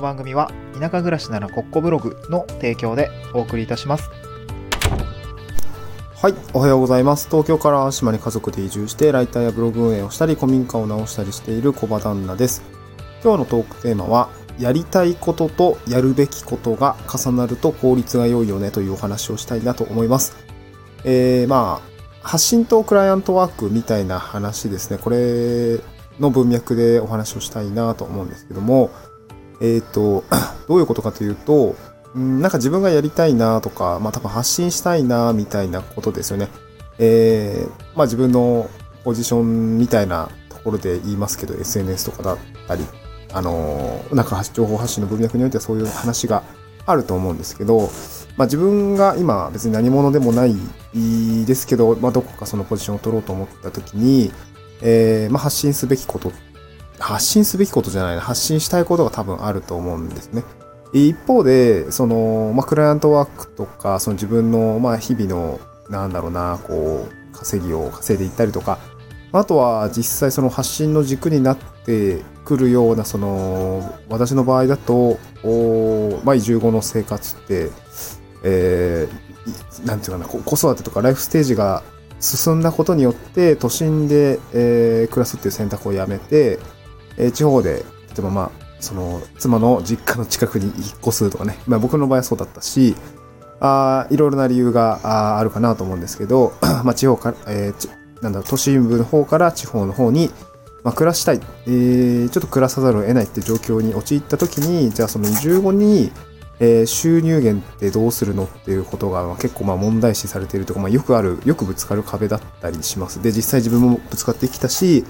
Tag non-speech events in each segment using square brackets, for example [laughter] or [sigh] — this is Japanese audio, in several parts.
の番組は田舎暮らしならコッコブログの提供でお送りいたしますはい、おはようございます。東京から島に家族で移住して、ライターやブログ運営をしたり、古民家を直したりしている小場旦那です。今日のトークテーマは、やりたいこととやるべきことが重なると効率が良いよねというお話をしたいなと思います。えー、まあ、発信とクライアントワークみたいな話ですね。これの文脈でお話をしたいなと思うんですけども、えっ、ー、と、[clears throat] どういうことかというと、んなんか自分がやりたいなとか、まあ多分発信したいなみたいなことですよね。えー、まあ自分のポジションみたいなところで言いますけど、SNS とかだったり、あのー、なんか情報発信の文脈においてはそういう話があると思うんですけど、まあ自分が今別に何者でもないですけど、まあどこかそのポジションを取ろうと思った時に、えー、まあ発信すべきこと発信すべきことじゃないな、発信したいことが多分あると思うんですね。一方で、その、まあ、クライアントワークとか、その自分の、まあ、日々の、なんだろうな、こう、稼ぎを稼いでいったりとか、あとは実際その発信の軸になってくるような、その、私の場合だと、おまあ、移住後の生活って、えー、なんていうかな、子育てとかライフステージが進んだことによって、都心で、えー、暮らすっていう選択をやめて、え、地方で、例えばまあ、その、妻の実家の近くに引っ越すとかね。まあ僕の場合はそうだったし、あいろいろな理由があるかなと思うんですけど、[clears throat] まあ地方から、えー、なんだ都心部の方から地方の方に、まあ、暮らしたい、えー、ちょっと暮らさざるを得ないって状況に陥った時に、じゃあその移住後に、えー、収入源ってどうするのっていうことがま結構まあ問題視されているとか、まあ、よくある、よくぶつかる壁だったりします。で、実際自分もぶつかってきたし、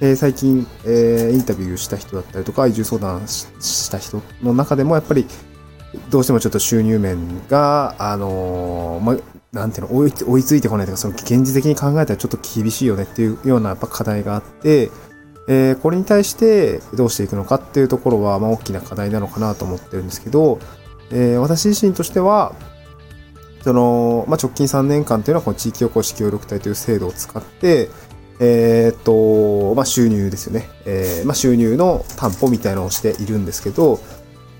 えー、最近、えー、インタビューした人だったりとか、移住相談した人の中でも、やっぱり、どうしてもちょっと収入面が、あのー、まなんていうの追い、追いついてこないとか、その現実的に考えたらちょっと厳しいよねっていうようなやっぱ課題があって、えー、これに対してどうしていくのかっていうところは、まあ、大きな課題なのかなと思ってるんですけど、えー、私自身としては、その、まあ、直近3年間というのは、この地域おこし協力隊という制度を使って、え、っと、まあ、収入ですよね。えー、まあ、収入の担保みたいなのをしているんですけど、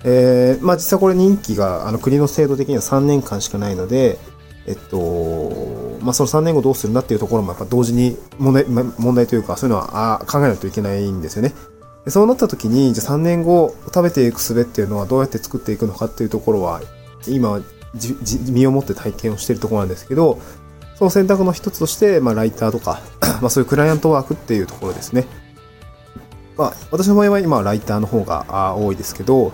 えー、まあ、実際これ任期が、あの、国の制度的には3年間しかないので、えっと、まあ、その3年後どうするんだっていうところもやっぱ同時に問題、問題というか、そういうのはあ考えないといけないんですよね。そうなった時に、じゃあ3年後食べていく術っていうのはどうやって作っていくのかっていうところは、今、身をもって体験をしているところなんですけど、その選択の一つとして、まあ、ライターとか [coughs] まあそういうクライアントワークっていうところですね。まあ、私の場合は今、ライターの方が多いですけど、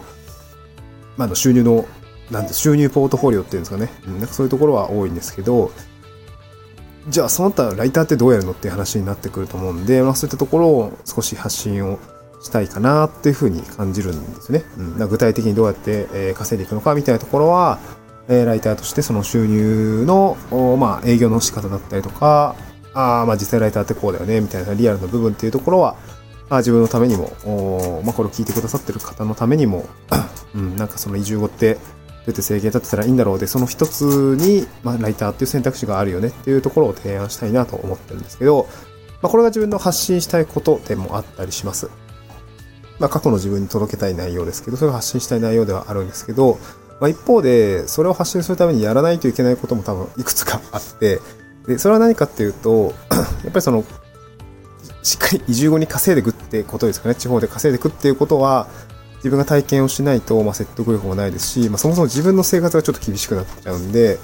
まあ、の収入の、なんで、収入ポートフォリオっていうんですかね。なんかそういうところは多いんですけど、じゃあ、その他ライターってどうやるのっていう話になってくると思うんで、まあ、そういったところを少し発信をしたいかなっていうふうに感じるんですね。うん、具体的にどうやって、稼いでいくのかみたいなところは、えライターとしてその収入の、まあ、営業の仕方だったりとか、あまあ実際ライターってこうだよね、みたいなリアルな部分っていうところは、あ自分のためにも、まあこれを聞いてくださってる方のためにも、[clears throat] うん、なんかその移住後ってどうやって制限立てたらいいんだろうで、その一つに、まあライターっていう選択肢があるよねっていうところを提案したいなと思ってるんですけど、まあこれが自分の発信したいことでもあったりします。まあ過去の自分に届けたい内容ですけど、それが発信したい内容ではあるんですけど、まあ、一方で、それを発信するためにやらないといけないことも多分いくつかあって、で、それは何かっていうと、[clears throat] やっぱりその、しっかり移住後に稼いでいくってことですかね。地方で稼いでいくっていうことは、自分が体験をしないと、まあ、説得力もないですし、まあ、そもそも自分の生活がちょっと厳しくなっちゃうんで、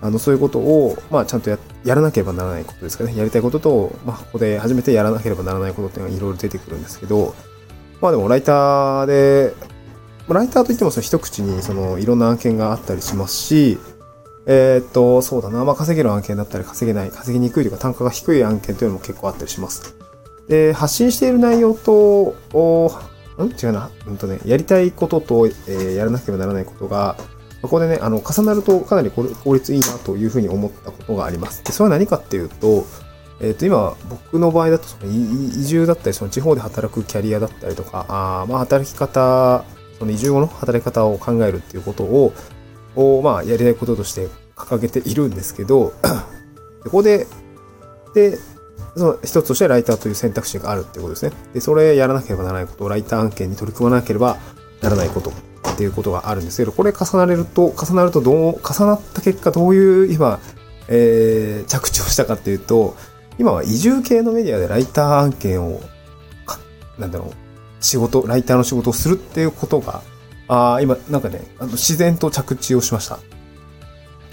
あの、そういうことを、まあ、ちゃんとや、やらなければならないことですかね。やりたいことと、まあ、ここで初めてやらなければならないことっていうのがいろいろ出てくるんですけど、まあでも、ライターで、ライターといってもその一口にそのいろんな案件があったりしますし、えー、っと、そうだな、まあ、稼げる案件だったり稼げない、稼ぎにくいというか単価が低い案件というのも結構あったりします。で、発信している内容と、ん？違うな、うんとね、やりたいことと、えー、やらなければならないことが、ここでね、あの、重なるとかなり効率いいなというふうに思ったことがあります。で、それは何かっていうと、えっ、ー、と、今、僕の場合だと、その移住だったり、その地方で働くキャリアだったりとか、あまあ、働き方その移住後の働き方を考えるっていうことを、をまあ、やりたいこととして掲げているんですけど、[clears throat] ここで、で、その一つとしてライターという選択肢があるっていうことですね。で、それやらなければならないことライター案件に取り組まなければならないことっていうことがあるんですけど、これ重なれると、重なるとどう、重なった結果どういう今、えー、着地をしたかっていうと、今は移住系のメディアでライター案件を、なんだろう、仕事、ライターの仕事をするっていうことが、あ今、なんかね、あの自然と着地をしました。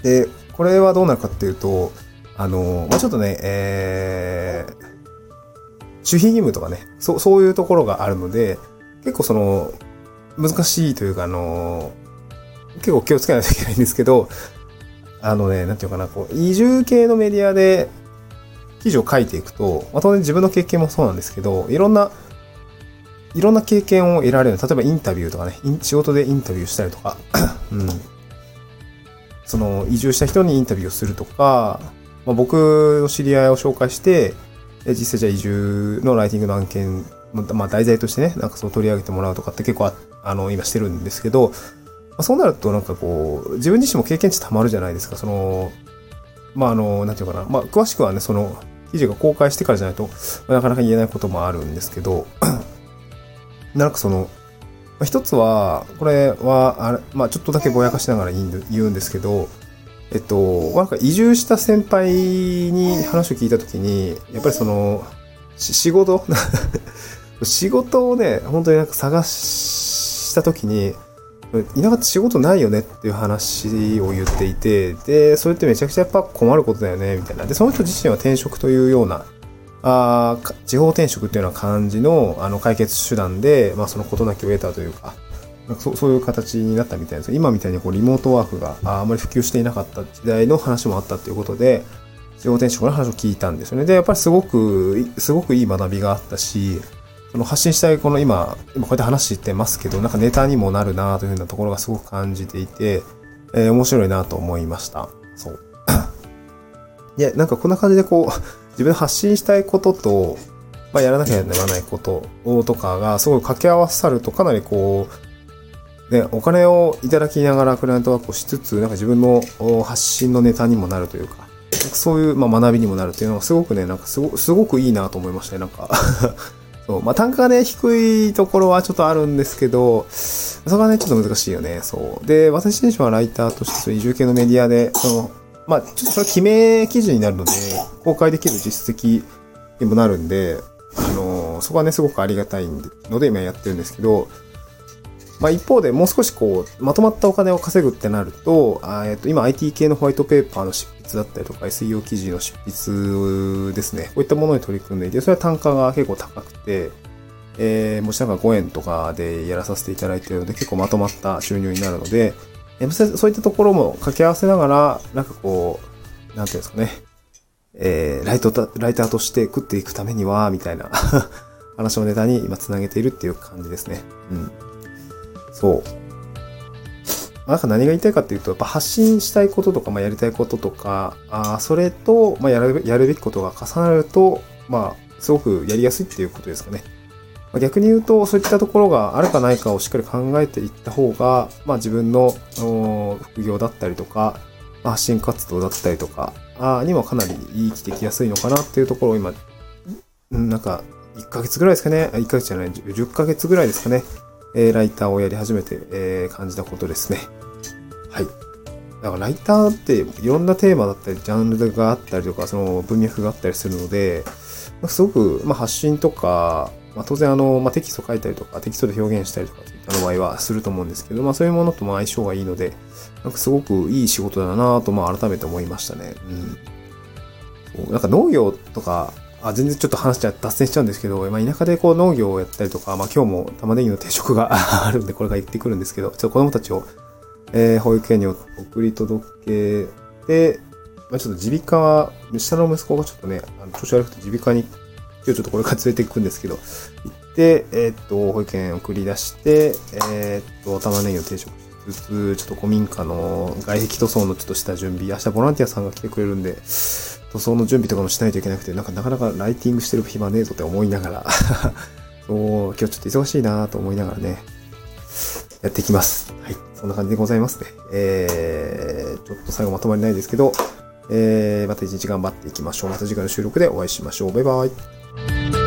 で、これはどうなるかっていうと、あの、まあ、ちょっとね、えー、守秘義務とかね、そう、そういうところがあるので、結構その、難しいというか、あの、結構気をつけないといけないんですけど、あのね、なんていうかな、こう、移住系のメディアで記事を書いていくと、まあ、当然自分の経験もそうなんですけど、いろんな、いろんな経験を得られる。例えばインタビューとかね、仕事でインタビューしたりとか、[clears throat] うん。その、移住した人にインタビューをするとか、まあ、僕の知り合いを紹介して、実際じゃあ移住のライティングの案件、まあ、題材としてね、なんかそう取り上げてもらうとかって結構あ、あの、今してるんですけど、まあ、そうなるとなんかこう、自分自身も経験値たまるじゃないですか。その、まあ、あの、なんていうかな。まあ、詳しくはね、その、記事が公開してからじゃないと、なかなか言えないこともあるんですけど、なんかその、まあ、一つは、これは、あれ、まあ、ちょっとだけぼやかしながら言うんですけど、えっと、なんか移住した先輩に話を聞いたときに、やっぱりその、仕事？[laughs] 仕事をね、本当になんか探したときに、田舎って仕事ないよねっていう話を言っていて、で、それってめちゃくちゃやっぱ困ることだよね、みたいな。で、その人自身は転職というような、あ地方転職っていうような感じのあの解決手段で、まあそのことなきを得たというか、なんかそそういう形になったみたいです今みたいにこうリモートワークがあまり普及していなかった時代の話もあったということで、地方転職の話を聞いたんですよね。で、やっぱりすごく、すごくいい学びがあったし、その発信したいこの今、今こうやって話してますけど、なんかネタにもなるなというふうなところがすごく感じていて、えー、面白いなと思いました。そう。[coughs] いや、なんかこんな感じでこう、自分発信したいことと、まあ、やらなきゃならないこととかがすごい掛け合わさるとかなりこう、ね、お金をいただきながらクライアントワークをしつつ、なんか自分の発信のネタにもなるというか、そういう、まあ、学びにもなるっていうのがすごくね、なんかすごすごくいいなと思いましたね、なんか [laughs] そうまあ、単価がね、低いところはちょっとあるんですけど、そこはね、ちょっと難しいよね。そう。で、私自身はライターとして、移住系のメディアで、その、まあ、ちょっとそれは決め記事になるので、公開できる実績にもなるんで、あの、そこはね、すごくありがたいので今やってるんですけど、まあ、一方でもう少しこう、まとまったお金を稼ぐってなると、あえっと、今 IT 系のホワイトペーパーの執筆だったりとか、SEO 記事の執筆ですね。こういったものに取り組んでいて、それは単価が結構高くて、えー、もしなんか5円とかでやらさせていただいているので、結構まとまった収入になるので、えー、そういったところも掛け合わせながら、なんかこう、なんていうんですかね、えー、ライトライターとして食っていくためには、みたいな [laughs] 話のネタに今つなげているっていう感じですね。うん。そう。なんか何が言いたいかっていうと、やっぱ発信したいこととか、まあ、やりたいこととか、あそれと、まあ、やる、やるべきことが重なると、まあ、すごくやりやすいっていうことですかね。逆に言うと、そういったところがあるかないかをしっかり考えていった方が、まあ、自分の副業だったりとか、まあ、発信活動だったりとか、にもかなり生きてきやすいのかなっていうところを今、なんか、1ヶ月ぐらいですかね。1ヶ月じゃない、10ヶ月ぐらいですかね。え、ライターをやり始めて、え、感じたことですね。はい。だからライターっていろんなテーマだったり、ジャンルがあったりとか、その文脈があったりするので、すごく、まあ、発信とか、まあ、当然あの、まあ、テキスト書いたりとか、テキストで表現したりとか、そういったの場合はすると思うんですけど、まあ、そういうものとも相性がいいので、なんかすごくいい仕事だなと、まあ、改めて思いましたね。うん。なんか農業とか、あ全然ちょっと話しちゃ、脱線しちゃうんですけど、まあ、田舎でこう農業をやったりとか、まあ、今日も玉ねぎの定食が [laughs] あるんで、これから行ってくるんですけど、ちょっと子供たちを、えー、保育園に送り届けて、まあ、ちょっと耳鼻科は、下の息子がちょっとね、あの調子悪くて耳鼻科に、今日ちょっとこれから連れて行くんですけど、行って、えー、っと、保育園送り出して、えー、っと、玉ねぎの定食しつつ、ちょっと古民家の外壁塗装のちょっとした準備、明日ボランティアさんが来てくれるんで、塗装の準備とかもしないといけなくて、なんかなかなかライティングしてる暇ねえぞって思いながら [laughs] そう、今日ちょっと忙しいなと思いながらね、やっていきます。はい。そんな感じでございますね。えー、ちょっと最後まとまりないですけど、えー、また一日頑張っていきましょう。また次回の収録でお会いしましょう。バイバイ。